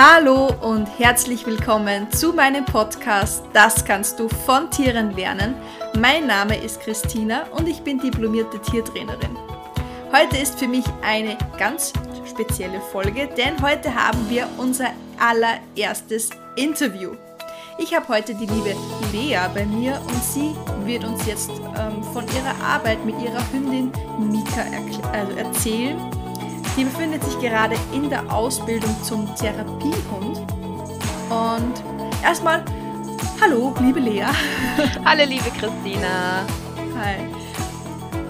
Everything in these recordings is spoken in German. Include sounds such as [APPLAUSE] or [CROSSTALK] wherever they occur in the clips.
Hallo und herzlich willkommen zu meinem Podcast Das kannst du von Tieren lernen. Mein Name ist Christina und ich bin diplomierte Tiertrainerin. Heute ist für mich eine ganz spezielle Folge, denn heute haben wir unser allererstes Interview. Ich habe heute die liebe Lea bei mir und sie wird uns jetzt ähm, von ihrer Arbeit mit ihrer Hündin Mika also erzählen die befindet sich gerade in der Ausbildung zum Therapiehund. Und erstmal, hallo, liebe Lea. [LAUGHS] Hallo, liebe Christina. Hi.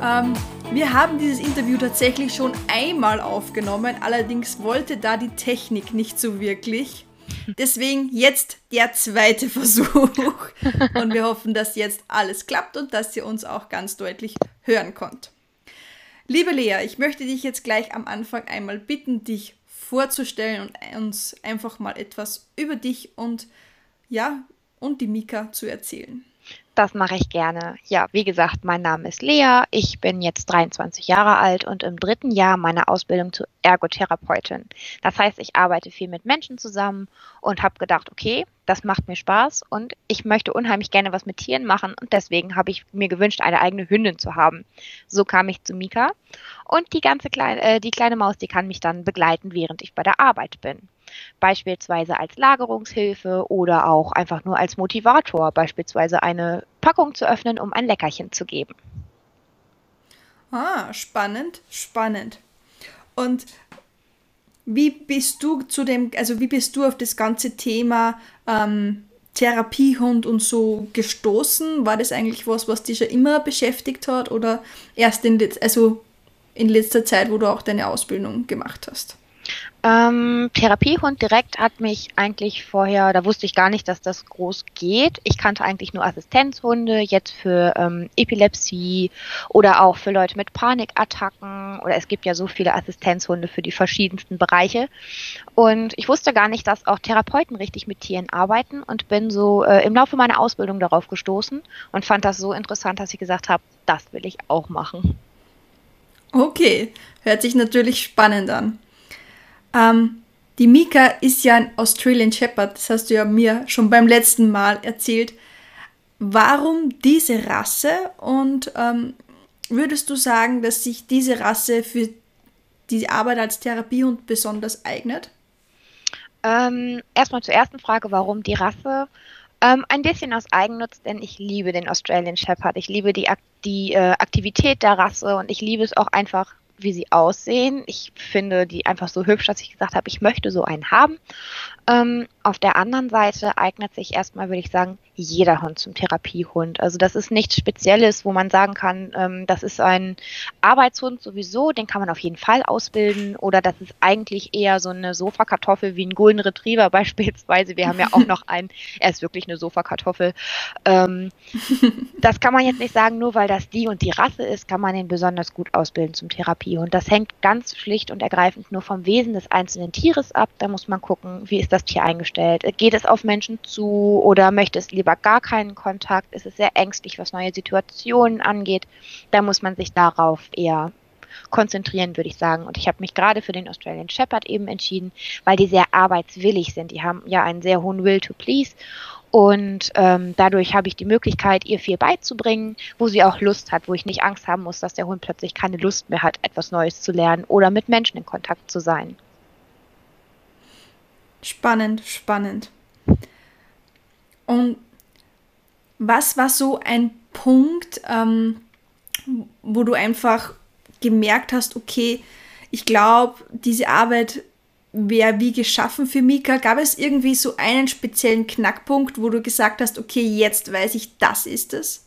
Ähm, wir haben dieses Interview tatsächlich schon einmal aufgenommen, allerdings wollte da die Technik nicht so wirklich. Deswegen jetzt der zweite [LAUGHS] Versuch. Und wir hoffen, dass jetzt alles klappt und dass ihr uns auch ganz deutlich hören konnt. Liebe Lea, ich möchte dich jetzt gleich am Anfang einmal bitten, dich vorzustellen und uns einfach mal etwas über dich und ja, und die Mika zu erzählen. Das mache ich gerne. Ja, wie gesagt, mein Name ist Lea. Ich bin jetzt 23 Jahre alt und im dritten Jahr meiner Ausbildung zur Ergotherapeutin. Das heißt, ich arbeite viel mit Menschen zusammen und habe gedacht, okay, das macht mir Spaß und ich möchte unheimlich gerne was mit Tieren machen und deswegen habe ich mir gewünscht, eine eigene Hündin zu haben. So kam ich zu Mika und die ganze kleine, äh, die kleine Maus, die kann mich dann begleiten, während ich bei der Arbeit bin beispielsweise als Lagerungshilfe oder auch einfach nur als Motivator, beispielsweise eine Packung zu öffnen, um ein Leckerchen zu geben. Ah, spannend, spannend. Und wie bist du zu dem, also wie bist du auf das ganze Thema ähm, Therapiehund und so gestoßen? War das eigentlich was, was dich schon immer beschäftigt hat oder erst in, also in letzter Zeit, wo du auch deine Ausbildung gemacht hast? Ähm, Therapiehund direkt hat mich eigentlich vorher, da wusste ich gar nicht, dass das groß geht. Ich kannte eigentlich nur Assistenzhunde, jetzt für ähm, Epilepsie oder auch für Leute mit Panikattacken oder es gibt ja so viele Assistenzhunde für die verschiedensten Bereiche. Und ich wusste gar nicht, dass auch Therapeuten richtig mit Tieren arbeiten und bin so äh, im Laufe meiner Ausbildung darauf gestoßen und fand das so interessant, dass ich gesagt habe, das will ich auch machen. Okay, hört sich natürlich spannend an. Ähm, die Mika ist ja ein Australian Shepherd, das hast du ja mir schon beim letzten Mal erzählt. Warum diese Rasse und ähm, würdest du sagen, dass sich diese Rasse für die Arbeit als Therapiehund besonders eignet? Ähm, erstmal zur ersten Frage, warum die Rasse? Ähm, ein bisschen aus Eigennutz, denn ich liebe den Australian Shepherd. Ich liebe die, die äh, Aktivität der Rasse und ich liebe es auch einfach, wie sie aussehen. Ich finde die einfach so hübsch, dass ich gesagt habe, ich möchte so einen haben. Ähm, auf der anderen Seite eignet sich erstmal, würde ich sagen, jeder Hund zum Therapiehund. Also das ist nichts Spezielles, wo man sagen kann, ähm, das ist ein Arbeitshund sowieso, den kann man auf jeden Fall ausbilden. Oder das ist eigentlich eher so eine Sofakartoffel wie ein Golden Retriever [LAUGHS] beispielsweise. Wir haben ja auch noch einen, er ist wirklich eine Sofakartoffel. Ähm, [LAUGHS] das kann man jetzt nicht sagen, nur weil das die und die Rasse ist, kann man ihn besonders gut ausbilden zum Therapiehund. Das hängt ganz schlicht und ergreifend nur vom Wesen des einzelnen Tieres ab. Da muss man gucken, wie ist das Tier eingestellt. Geht es auf Menschen zu oder möchte es lieber lieber gar keinen Kontakt, ist es sehr ängstlich, was neue Situationen angeht. Da muss man sich darauf eher konzentrieren, würde ich sagen. Und ich habe mich gerade für den Australian Shepherd eben entschieden, weil die sehr arbeitswillig sind. Die haben ja einen sehr hohen Will to please. Und ähm, dadurch habe ich die Möglichkeit, ihr viel beizubringen, wo sie auch Lust hat, wo ich nicht Angst haben muss, dass der Hund plötzlich keine Lust mehr hat, etwas Neues zu lernen oder mit Menschen in Kontakt zu sein. Spannend, spannend. Und was war so ein Punkt, ähm, wo du einfach gemerkt hast, okay, ich glaube, diese Arbeit wäre wie geschaffen für Mika? Gab es irgendwie so einen speziellen Knackpunkt, wo du gesagt hast, okay, jetzt weiß ich, das ist es?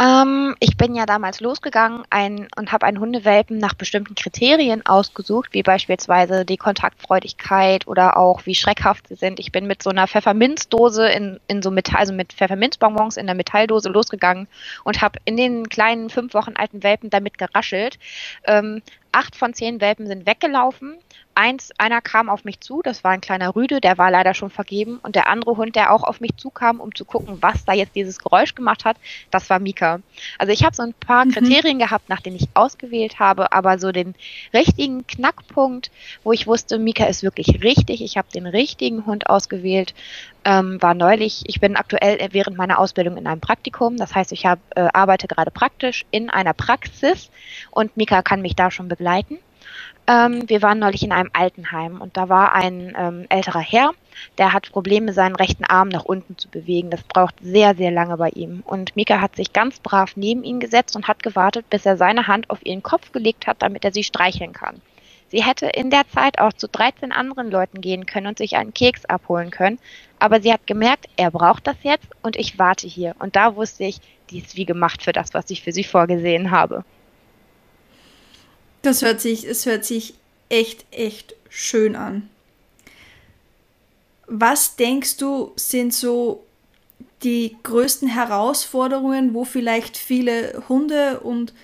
Ähm, ich bin ja damals losgegangen ein, und habe einen Hundewelpen nach bestimmten Kriterien ausgesucht, wie beispielsweise die Kontaktfreudigkeit oder auch wie schreckhaft sie sind. Ich bin mit so einer Pfefferminzdose in, in so Metall, also mit Pfefferminzbonbons in der Metalldose losgegangen und habe in den kleinen fünf Wochen alten Welpen damit geraschelt. Ähm, acht von zehn Welpen sind weggelaufen. Eins, einer kam auf mich zu, das war ein kleiner Rüde, der war leider schon vergeben. Und der andere Hund, der auch auf mich zukam, um zu gucken, was da jetzt dieses Geräusch gemacht hat, das war Mika. Also ich habe so ein paar mhm. Kriterien gehabt, nach denen ich ausgewählt habe, aber so den richtigen Knackpunkt, wo ich wusste, Mika ist wirklich richtig, ich habe den richtigen Hund ausgewählt, ähm, war neulich, ich bin aktuell während meiner Ausbildung in einem Praktikum, das heißt, ich hab, äh, arbeite gerade praktisch in einer Praxis und Mika kann mich da schon begleiten. Ähm, wir waren neulich in einem Altenheim und da war ein ähm, älterer Herr, der hat Probleme, seinen rechten Arm nach unten zu bewegen. Das braucht sehr, sehr lange bei ihm. Und Mika hat sich ganz brav neben ihn gesetzt und hat gewartet, bis er seine Hand auf ihren Kopf gelegt hat, damit er sie streicheln kann. Sie hätte in der Zeit auch zu 13 anderen Leuten gehen können und sich einen Keks abholen können. Aber sie hat gemerkt, er braucht das jetzt und ich warte hier. Und da wusste ich, die ist wie gemacht für das, was ich für sie vorgesehen habe. Das hört sich, es hört sich echt, echt schön an. Was denkst du, sind so die größten Herausforderungen, wo vielleicht viele Hunde und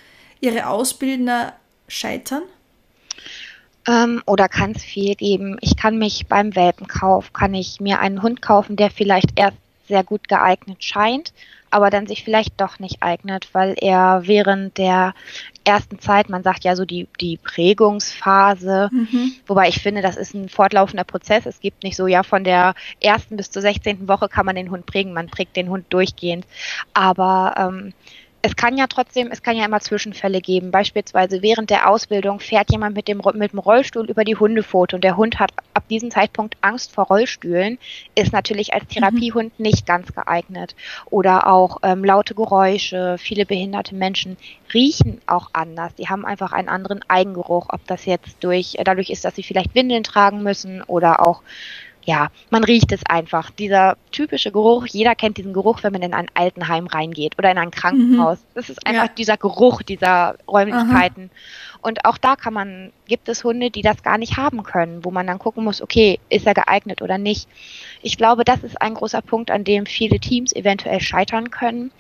ihre Ausbildner scheitern? Ähm, oder kann es viel geben? Ich kann mich beim Welpenkauf, kann ich mir einen Hund kaufen, der vielleicht erst sehr gut geeignet scheint, aber dann sich vielleicht doch nicht eignet, weil er während der ersten Zeit, man sagt ja so die, die Prägungsphase, mhm. wobei ich finde, das ist ein fortlaufender Prozess. Es gibt nicht so, ja, von der ersten bis zur sechzehnten Woche kann man den Hund prägen, man prägt den Hund durchgehend. Aber ähm, es kann ja trotzdem, es kann ja immer Zwischenfälle geben. Beispielsweise während der Ausbildung fährt jemand mit dem, mit dem Rollstuhl über die Hundepfote und der Hund hat ab diesem Zeitpunkt Angst vor Rollstühlen, ist natürlich als mhm. Therapiehund mhm. nicht ganz geeignet. Oder auch ähm, laute Geräusche. Viele behinderte Menschen riechen auch anders. Die haben einfach einen anderen Eigengeruch, ob das jetzt durch, dadurch ist, dass sie vielleicht Windeln tragen müssen oder auch ja, man riecht es einfach. Dieser typische Geruch, jeder kennt diesen Geruch, wenn man in ein Altenheim reingeht oder in ein Krankenhaus. Mhm. Das ist einfach ja. dieser Geruch dieser Räumlichkeiten. Aha. Und auch da kann man, gibt es Hunde, die das gar nicht haben können, wo man dann gucken muss, okay, ist er geeignet oder nicht. Ich glaube, das ist ein großer Punkt, an dem viele Teams eventuell scheitern können.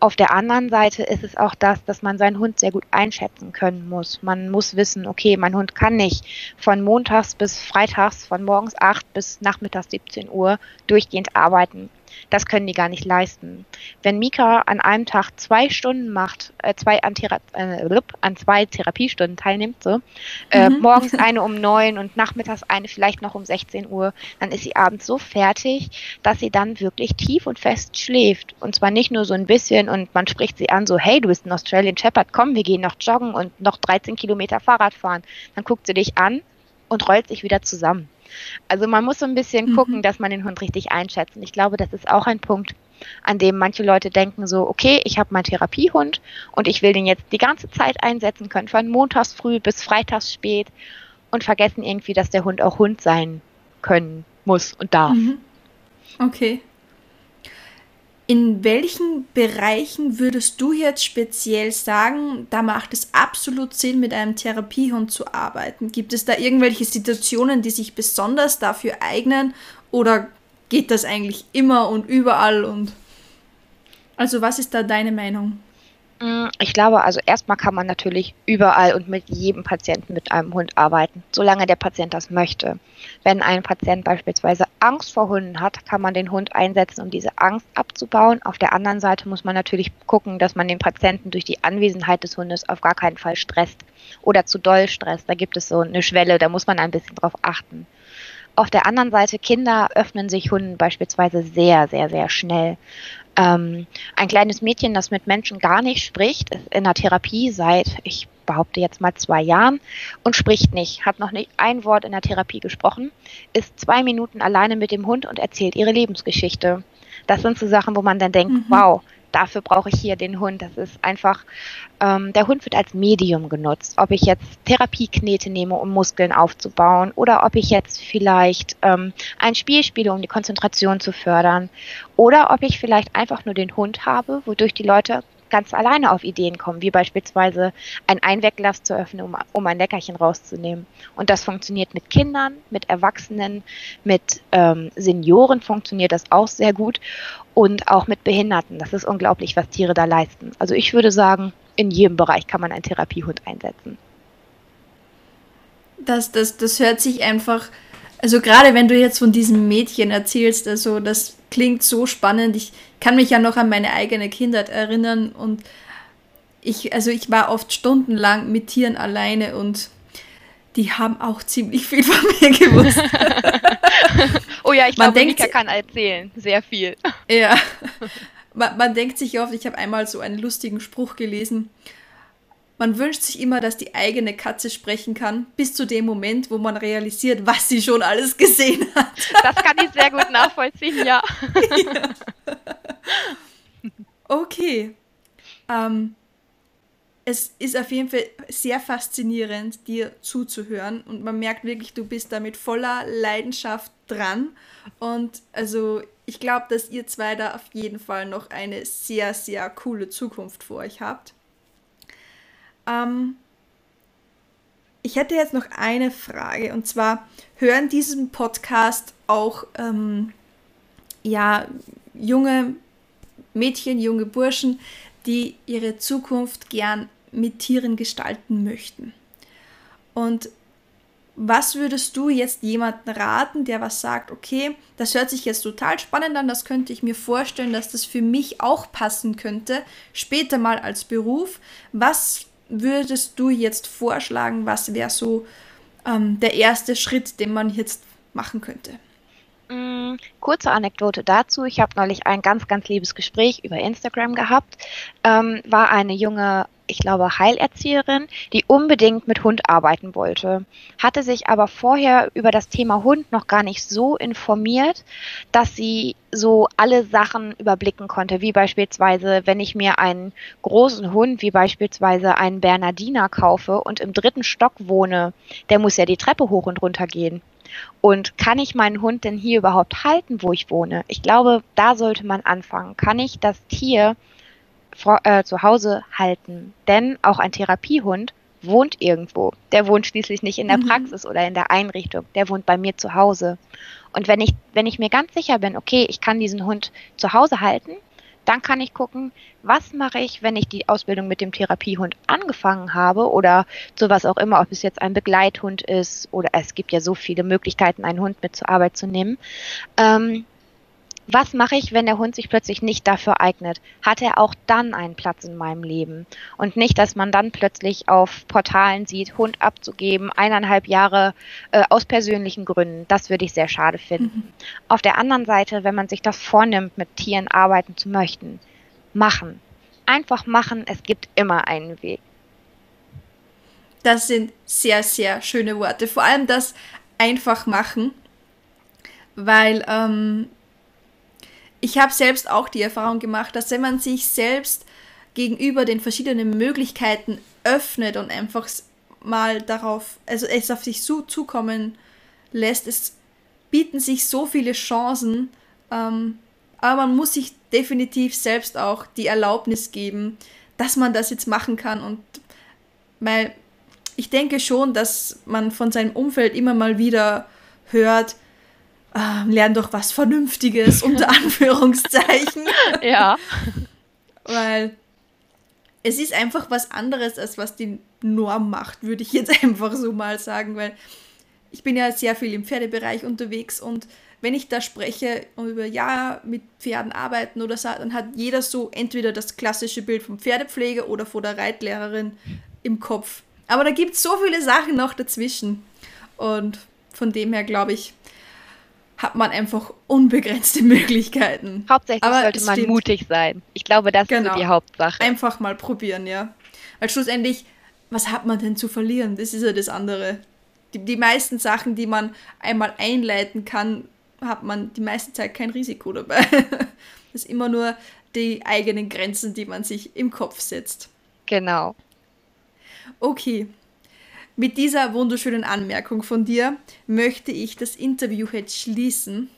Auf der anderen Seite ist es auch das, dass man seinen Hund sehr gut einschätzen können muss. Man muss wissen, okay, mein Hund kann nicht von montags bis freitags, von morgens 8 bis nachmittags 17 Uhr durchgehend arbeiten. Das können die gar nicht leisten. Wenn Mika an einem Tag zwei Stunden macht, äh, zwei an, Thera äh, an zwei Therapiestunden teilnimmt, so, äh, mhm. morgens [LAUGHS] eine um neun und nachmittags eine vielleicht noch um 16 Uhr, dann ist sie abends so fertig, dass sie dann wirklich tief und fest schläft. Und zwar nicht nur so ein bisschen und man spricht sie an, so, hey, du bist ein Australian Shepherd, komm, wir gehen noch joggen und noch 13 Kilometer Fahrrad fahren. Dann guckt sie dich an und rollt sich wieder zusammen. Also man muss so ein bisschen mhm. gucken, dass man den Hund richtig einschätzt. Und ich glaube, das ist auch ein Punkt, an dem manche Leute denken so, okay, ich habe meinen Therapiehund und ich will den jetzt die ganze Zeit einsetzen können, von montags früh bis freitags spät und vergessen irgendwie, dass der Hund auch Hund sein können muss und darf. Mhm. Okay. In welchen Bereichen würdest du jetzt speziell sagen, da macht es absolut Sinn, mit einem Therapiehund zu arbeiten? Gibt es da irgendwelche Situationen, die sich besonders dafür eignen oder geht das eigentlich immer und überall und also was ist da deine Meinung? Mm, ich glaube, also erstmal kann man natürlich überall und mit jedem Patienten mit einem Hund arbeiten, solange der Patient das möchte. Wenn ein Patient beispielsweise Angst vor Hunden hat, kann man den Hund einsetzen, um diese Angst abzubauen. Auf der anderen Seite muss man natürlich gucken, dass man den Patienten durch die Anwesenheit des Hundes auf gar keinen Fall stresst oder zu doll stresst. Da gibt es so eine Schwelle, da muss man ein bisschen drauf achten. Auf der anderen Seite, Kinder öffnen sich Hunden beispielsweise sehr, sehr, sehr schnell. Ähm, ein kleines Mädchen, das mit Menschen gar nicht spricht, ist in der Therapie seit, ich behaupte jetzt mal zwei Jahren und spricht nicht, hat noch nicht ein Wort in der Therapie gesprochen, ist zwei Minuten alleine mit dem Hund und erzählt ihre Lebensgeschichte. Das sind so Sachen, wo man dann denkt, mhm. wow, dafür brauche ich hier den Hund. Das ist einfach, ähm, der Hund wird als Medium genutzt. Ob ich jetzt Therapieknete nehme, um Muskeln aufzubauen, oder ob ich jetzt vielleicht ähm, ein Spiel spiele, um die Konzentration zu fördern, oder ob ich vielleicht einfach nur den Hund habe, wodurch die Leute ganz alleine auf Ideen kommen, wie beispielsweise ein Einwegglas zu öffnen, um, um ein Leckerchen rauszunehmen. Und das funktioniert mit Kindern, mit Erwachsenen, mit ähm, Senioren funktioniert das auch sehr gut und auch mit Behinderten. Das ist unglaublich, was Tiere da leisten. Also ich würde sagen, in jedem Bereich kann man einen Therapiehund einsetzen. Das, das, das hört sich einfach, also gerade wenn du jetzt von diesem Mädchen erzählst, also das klingt so spannend. Ich kann mich ja noch an meine eigene Kindheit erinnern und ich, also ich war oft stundenlang mit Tieren alleine und die haben auch ziemlich viel von [LAUGHS] mir gewusst. [LAUGHS] oh ja, ich glaube, Mika kann erzählen. Sehr viel. Ja. [LAUGHS] Man, man denkt sich oft, ich habe einmal so einen lustigen Spruch gelesen. Man wünscht sich immer, dass die eigene Katze sprechen kann, bis zu dem Moment, wo man realisiert, was sie schon alles gesehen hat. Das kann ich sehr gut nachvollziehen, ja. ja. [LAUGHS] Okay. Ähm, es ist auf jeden Fall sehr faszinierend, dir zuzuhören und man merkt wirklich, du bist da mit voller Leidenschaft dran und also ich glaube, dass ihr zwei da auf jeden Fall noch eine sehr, sehr coole Zukunft vor euch habt. Ähm, ich hätte jetzt noch eine Frage und zwar hören diesen Podcast auch ähm, ja junge Mädchen, junge Burschen, die ihre Zukunft gern mit Tieren gestalten möchten. Und was würdest du jetzt jemandem raten, der was sagt, okay, das hört sich jetzt total spannend an, das könnte ich mir vorstellen, dass das für mich auch passen könnte, später mal als Beruf. Was würdest du jetzt vorschlagen, was wäre so ähm, der erste Schritt, den man jetzt machen könnte? Mm, kurze Anekdote dazu. Ich habe neulich ein ganz, ganz liebes Gespräch über Instagram gehabt. Ähm, war eine junge ich glaube, Heilerzieherin, die unbedingt mit Hund arbeiten wollte, hatte sich aber vorher über das Thema Hund noch gar nicht so informiert, dass sie so alle Sachen überblicken konnte, wie beispielsweise, wenn ich mir einen großen Hund, wie beispielsweise einen Bernardiner kaufe und im dritten Stock wohne, der muss ja die Treppe hoch und runter gehen. Und kann ich meinen Hund denn hier überhaupt halten, wo ich wohne? Ich glaube, da sollte man anfangen. Kann ich das Tier vor, äh, zu Hause halten. Denn auch ein Therapiehund wohnt irgendwo. Der wohnt schließlich nicht in der mhm. Praxis oder in der Einrichtung. Der wohnt bei mir zu Hause. Und wenn ich, wenn ich mir ganz sicher bin, okay, ich kann diesen Hund zu Hause halten, dann kann ich gucken, was mache ich, wenn ich die Ausbildung mit dem Therapiehund angefangen habe oder sowas auch immer, ob es jetzt ein Begleithund ist oder es gibt ja so viele Möglichkeiten, einen Hund mit zur Arbeit zu nehmen. Ähm, was mache ich, wenn der Hund sich plötzlich nicht dafür eignet? Hat er auch dann einen Platz in meinem Leben? Und nicht, dass man dann plötzlich auf Portalen sieht, Hund abzugeben, eineinhalb Jahre äh, aus persönlichen Gründen. Das würde ich sehr schade finden. Mhm. Auf der anderen Seite, wenn man sich das vornimmt, mit Tieren arbeiten zu möchten, machen. Einfach machen, es gibt immer einen Weg. Das sind sehr, sehr schöne Worte. Vor allem das einfach machen, weil ähm, ich habe selbst auch die Erfahrung gemacht, dass wenn man sich selbst gegenüber den verschiedenen Möglichkeiten öffnet und einfach mal darauf, also es auf sich zu, zukommen lässt, es bieten sich so viele Chancen, ähm, aber man muss sich definitiv selbst auch die Erlaubnis geben, dass man das jetzt machen kann und weil ich denke schon, dass man von seinem Umfeld immer mal wieder hört, äh, lern doch was Vernünftiges, [LAUGHS] unter Anführungszeichen. [LAUGHS] ja. Weil es ist einfach was anderes, als was die Norm macht, würde ich jetzt [LAUGHS] einfach so mal sagen, weil ich bin ja sehr viel im Pferdebereich unterwegs und wenn ich da spreche und über ja mit Pferden arbeiten oder so, dann hat jeder so entweder das klassische Bild vom Pferdepfleger oder von der Reitlehrerin im Kopf. Aber da gibt es so viele Sachen noch dazwischen. Und von dem her glaube ich, hat man einfach unbegrenzte [LAUGHS] Möglichkeiten. Hauptsächlich Aber sollte man stimmt. mutig sein. Ich glaube, das genau. ist die Hauptsache. Einfach mal probieren, ja. Weil schlussendlich, was hat man denn zu verlieren? Das ist ja das andere. Die, die meisten Sachen, die man einmal einleiten kann, hat man die meiste Zeit kein Risiko dabei. [LAUGHS] das ist immer nur die eigenen Grenzen, die man sich im Kopf setzt. Genau. Okay, mit dieser wunderschönen Anmerkung von dir möchte ich das Interview jetzt schließen.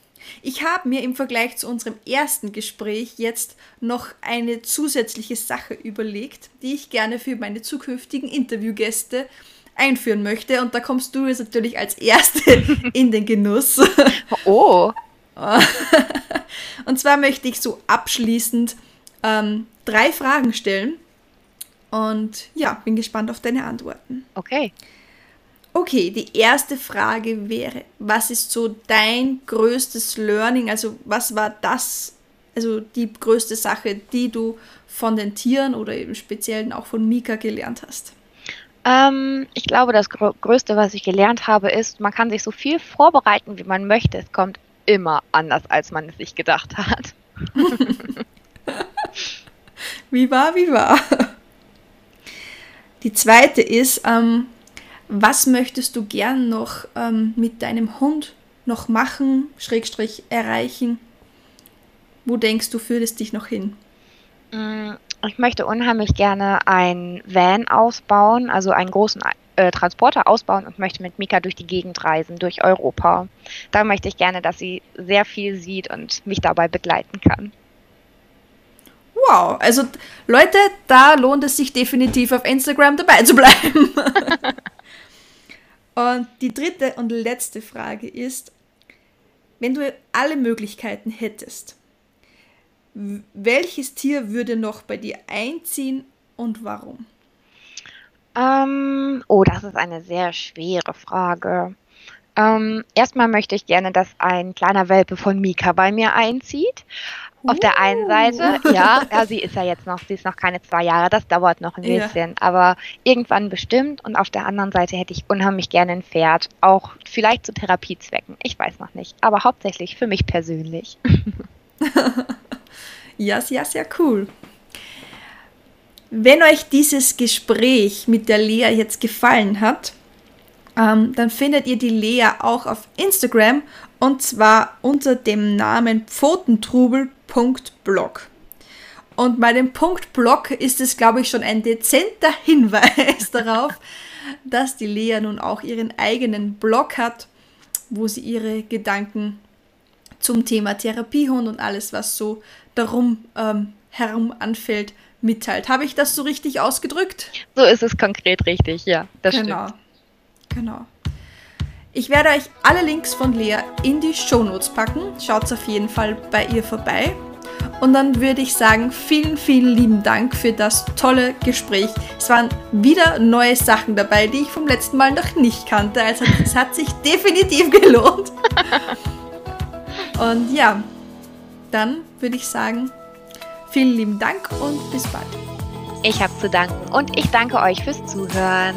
Ich habe mir im Vergleich zu unserem ersten Gespräch jetzt noch eine zusätzliche Sache überlegt, die ich gerne für meine zukünftigen Interviewgäste einführen möchte. Und da kommst du jetzt natürlich als Erste [LAUGHS] in den Genuss. Oh. [LAUGHS] Und zwar möchte ich so abschließend ähm, drei Fragen stellen und ja, bin gespannt auf deine Antworten. Okay. Okay, die erste Frage wäre, was ist so dein größtes Learning? Also was war das, also die größte Sache, die du von den Tieren oder im Speziellen auch von Mika gelernt hast? Ähm, ich glaube, das Größte, was ich gelernt habe, ist, man kann sich so viel vorbereiten, wie man möchte. Es kommt immer anders, als man es sich gedacht hat. [LAUGHS] wie war, wie war. Die zweite ist, ähm, was möchtest du gern noch ähm, mit deinem Hund noch machen, Schrägstrich erreichen? Wo denkst du, führt es dich noch hin? Mm, ich möchte unheimlich gerne ein Van ausbauen, also einen großen äh, Transporter ausbauen und möchte mit Mika durch die Gegend reisen, durch Europa. Da möchte ich gerne, dass sie sehr viel sieht und mich dabei begleiten kann. Wow, also Leute, da lohnt es sich definitiv auf Instagram dabei zu bleiben. [LAUGHS] und die dritte und letzte Frage ist, wenn du alle Möglichkeiten hättest, welches Tier würde noch bei dir einziehen und warum? Ähm, oh, das ist eine sehr schwere Frage. Ähm, erstmal möchte ich gerne, dass ein kleiner Welpe von Mika bei mir einzieht. Auf der einen Seite, uh. ja, ja, sie ist ja jetzt noch, sie ist noch keine zwei Jahre, das dauert noch ein ja. bisschen, aber irgendwann bestimmt. Und auf der anderen Seite hätte ich unheimlich gerne ein Pferd, auch vielleicht zu Therapiezwecken, ich weiß noch nicht, aber hauptsächlich für mich persönlich. [LAUGHS] ja, ja, sehr cool. Wenn euch dieses Gespräch mit der Lea jetzt gefallen hat, ähm, dann findet ihr die Lea auch auf Instagram und zwar unter dem Namen pfotentrubel.blog. Und bei dem Punkt Blog ist es, glaube ich, schon ein dezenter [LAUGHS] Hinweis darauf, dass die Lea nun auch ihren eigenen Blog hat, wo sie ihre Gedanken zum Thema Therapiehund und alles, was so darum ähm, herum anfällt, mitteilt. Habe ich das so richtig ausgedrückt? So ist es konkret richtig, ja. Das genau. Stimmt. Genau. Ich werde euch alle Links von Lea in die Shownotes packen. Schaut auf jeden Fall bei ihr vorbei. Und dann würde ich sagen, vielen, vielen lieben Dank für das tolle Gespräch. Es waren wieder neue Sachen dabei, die ich vom letzten Mal noch nicht kannte. Also es hat sich [LAUGHS] definitiv gelohnt. Und ja, dann würde ich sagen, vielen lieben Dank und bis bald. Ich habe zu danken und ich danke euch fürs Zuhören.